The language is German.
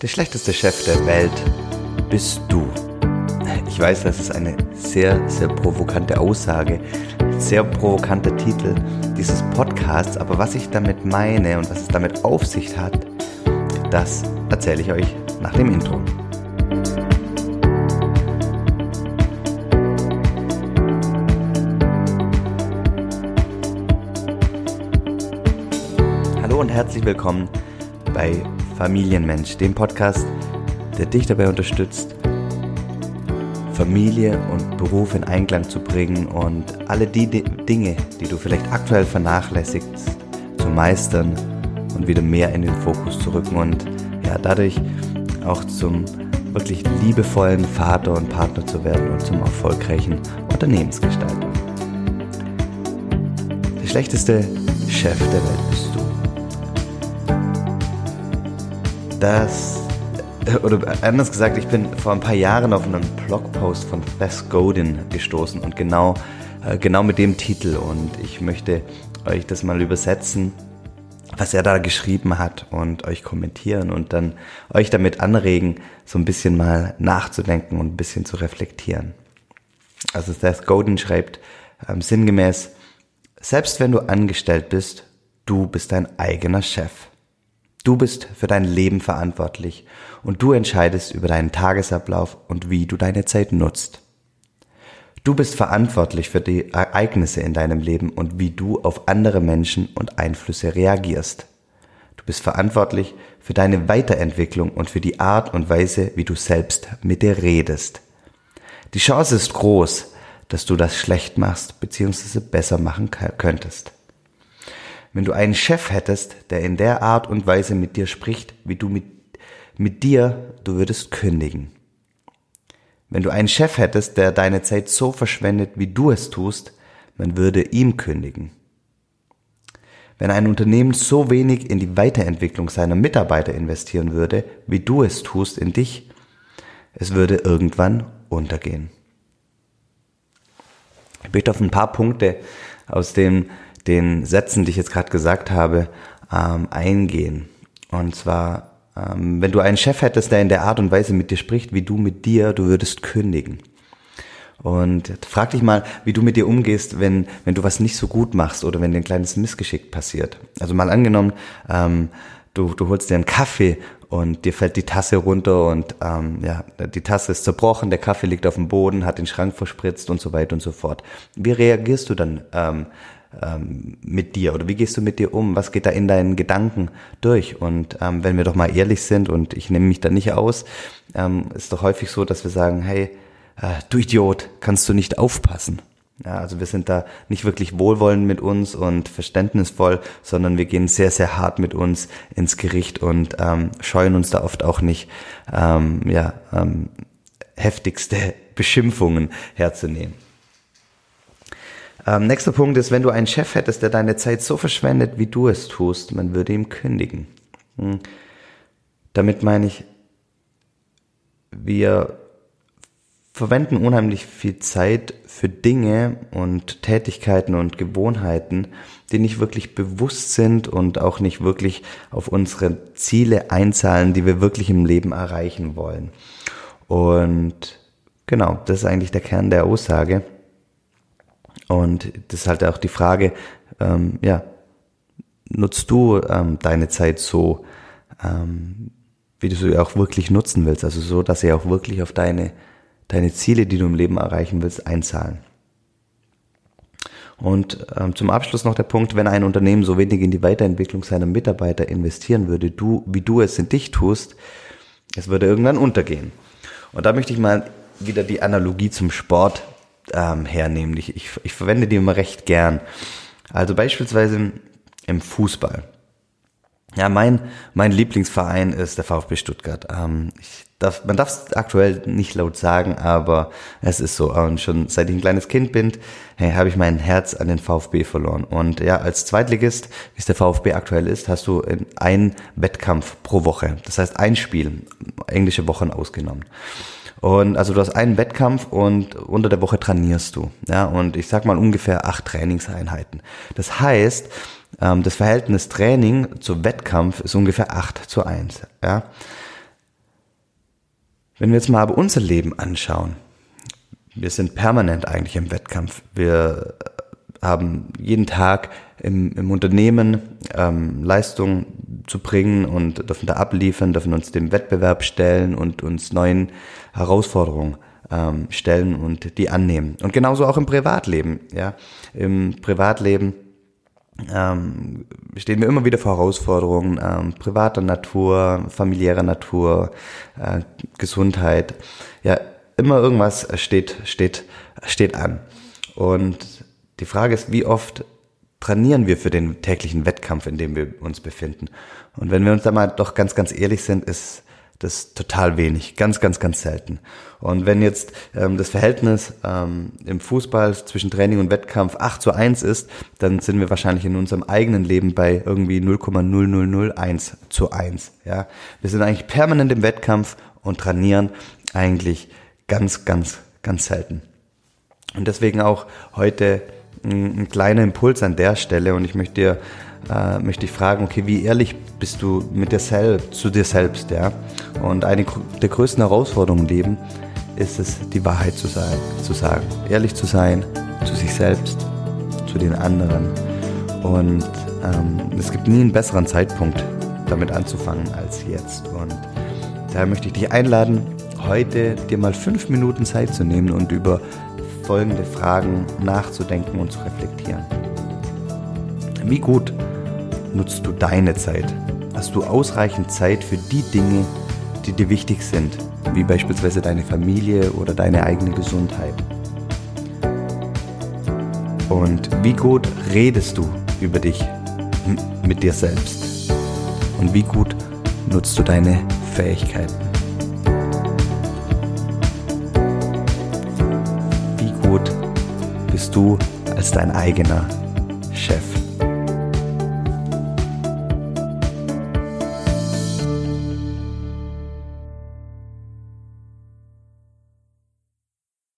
Der schlechteste Chef der Welt bist du. Ich weiß, das ist eine sehr, sehr provokante Aussage, sehr provokanter Titel dieses Podcasts, aber was ich damit meine und was es damit auf sich hat, das erzähle ich euch nach dem Intro. Hallo und herzlich willkommen bei Familienmensch, dem Podcast, der dich dabei unterstützt, Familie und Beruf in Einklang zu bringen und alle die Dinge, die du vielleicht aktuell vernachlässigst, zu meistern und wieder mehr in den Fokus zu rücken und ja, dadurch auch zum wirklich liebevollen Vater und Partner zu werden und zum erfolgreichen Unternehmensgestalter. Der schlechteste Chef der Welt bist du dass, oder anders gesagt, ich bin vor ein paar Jahren auf einen Blogpost von Beth Godin gestoßen und genau, äh, genau mit dem Titel und ich möchte euch das mal übersetzen, was er da geschrieben hat und euch kommentieren und dann euch damit anregen, so ein bisschen mal nachzudenken und ein bisschen zu reflektieren. Also Seth Godin schreibt ähm, sinngemäß, selbst wenn du angestellt bist, du bist dein eigener Chef. Du bist für dein Leben verantwortlich und du entscheidest über deinen Tagesablauf und wie du deine Zeit nutzt. Du bist verantwortlich für die Ereignisse in deinem Leben und wie du auf andere Menschen und Einflüsse reagierst. Du bist verantwortlich für deine Weiterentwicklung und für die Art und Weise, wie du selbst mit dir redest. Die Chance ist groß, dass du das schlecht machst bzw. besser machen könntest wenn du einen Chef hättest, der in der Art und Weise mit dir spricht, wie du mit, mit dir, du würdest kündigen. Wenn du einen Chef hättest, der deine Zeit so verschwendet, wie du es tust, man würde ihm kündigen. Wenn ein Unternehmen so wenig in die Weiterentwicklung seiner Mitarbeiter investieren würde, wie du es tust in dich, es würde irgendwann untergehen. Ich möchte auf ein paar Punkte aus dem den Sätzen, die ich jetzt gerade gesagt habe, ähm, eingehen. Und zwar, ähm, wenn du einen Chef hättest, der in der Art und Weise mit dir spricht, wie du mit dir, du würdest kündigen. Und frag dich mal, wie du mit dir umgehst, wenn, wenn du was nicht so gut machst oder wenn dir ein kleines Missgeschick passiert. Also mal angenommen, ähm, du, du holst dir einen Kaffee und dir fällt die Tasse runter und ähm, ja, die Tasse ist zerbrochen, der Kaffee liegt auf dem Boden, hat den Schrank verspritzt und so weiter und so fort. Wie reagierst du dann ähm, ähm, mit dir oder wie gehst du mit dir um? Was geht da in deinen Gedanken durch? Und ähm, wenn wir doch mal ehrlich sind und ich nehme mich da nicht aus, ähm, ist doch häufig so, dass wir sagen, hey, äh, du Idiot, kannst du nicht aufpassen? Ja, also wir sind da nicht wirklich wohlwollend mit uns und verständnisvoll, sondern wir gehen sehr, sehr hart mit uns ins Gericht und ähm, scheuen uns da oft auch nicht, ähm, ja, ähm, heftigste Beschimpfungen herzunehmen. Ähm, nächster Punkt ist, wenn du einen Chef hättest, der deine Zeit so verschwendet, wie du es tust, man würde ihm kündigen. Hm. Damit meine ich, wir verwenden unheimlich viel Zeit für Dinge und Tätigkeiten und Gewohnheiten, die nicht wirklich bewusst sind und auch nicht wirklich auf unsere Ziele einzahlen, die wir wirklich im Leben erreichen wollen. Und genau, das ist eigentlich der Kern der Aussage. Und das ist halt auch die Frage, ähm, ja, nutzt du ähm, deine Zeit so, ähm, wie du sie auch wirklich nutzen willst, also so, dass sie auch wirklich auf deine, deine Ziele, die du im Leben erreichen willst, einzahlen. Und ähm, zum Abschluss noch der Punkt, wenn ein Unternehmen so wenig in die Weiterentwicklung seiner Mitarbeiter investieren würde, du, wie du es in dich tust, es würde irgendwann untergehen. Und da möchte ich mal wieder die Analogie zum Sport ähm, hernehmen. Ich, ich, ich verwende die immer recht gern. Also beispielsweise im Fußball. Ja, mein, mein Lieblingsverein ist der VfB Stuttgart. Ähm, ich darf, man darf es aktuell nicht laut sagen, aber es ist so. Und schon seit ich ein kleines Kind bin, hey, habe ich mein Herz an den VfB verloren. Und ja, als Zweitligist, wie es der VfB aktuell ist, hast du einen Wettkampf pro Woche. Das heißt ein Spiel, englische Wochen ausgenommen. Und also du hast einen Wettkampf und unter der Woche trainierst du. Ja, und ich sag mal ungefähr acht Trainingseinheiten. Das heißt, ähm, das Verhältnis Training zu Wettkampf ist ungefähr acht zu eins. Ja. Wenn wir jetzt mal aber unser Leben anschauen, wir sind permanent eigentlich im Wettkampf. Wir haben jeden Tag im, im Unternehmen ähm, Leistung zu bringen und dürfen da abliefern, dürfen uns dem Wettbewerb stellen und uns neuen Herausforderungen ähm, stellen und die annehmen. Und genauso auch im Privatleben. Ja, im Privatleben ähm, stehen wir immer wieder vor Herausforderungen ähm, privater Natur, familiärer Natur, äh, Gesundheit. Ja, immer irgendwas steht steht steht an. Und die Frage ist, wie oft trainieren wir für den täglichen Wettkampf, in dem wir uns befinden? Und wenn wir uns da mal doch ganz, ganz ehrlich sind, ist das total wenig, ganz, ganz, ganz selten. Und wenn jetzt ähm, das Verhältnis ähm, im Fußball zwischen Training und Wettkampf 8 zu 1 ist, dann sind wir wahrscheinlich in unserem eigenen Leben bei irgendwie 0,0001 zu 1. Ja? Wir sind eigentlich permanent im Wettkampf und trainieren eigentlich ganz, ganz, ganz selten. Und deswegen auch heute ein, ein kleiner Impuls an der Stelle und ich möchte dir äh, möchte ich fragen, okay, wie ehrlich bist du mit dir selbst, zu dir selbst, ja? Und eine der größten Herausforderungen im Leben ist es, die Wahrheit zu sagen, zu sagen, ehrlich zu sein zu sich selbst, zu den anderen. Und ähm, es gibt nie einen besseren Zeitpunkt, damit anzufangen als jetzt. Und daher möchte ich dich einladen, heute dir mal fünf Minuten Zeit zu nehmen und über folgende Fragen nachzudenken und zu reflektieren. Wie gut nutzt du deine Zeit? Hast du ausreichend Zeit für die Dinge, die dir wichtig sind, wie beispielsweise deine Familie oder deine eigene Gesundheit? Und wie gut redest du über dich mit dir selbst? Und wie gut nutzt du deine Fähigkeiten? bist du als dein eigener Chef.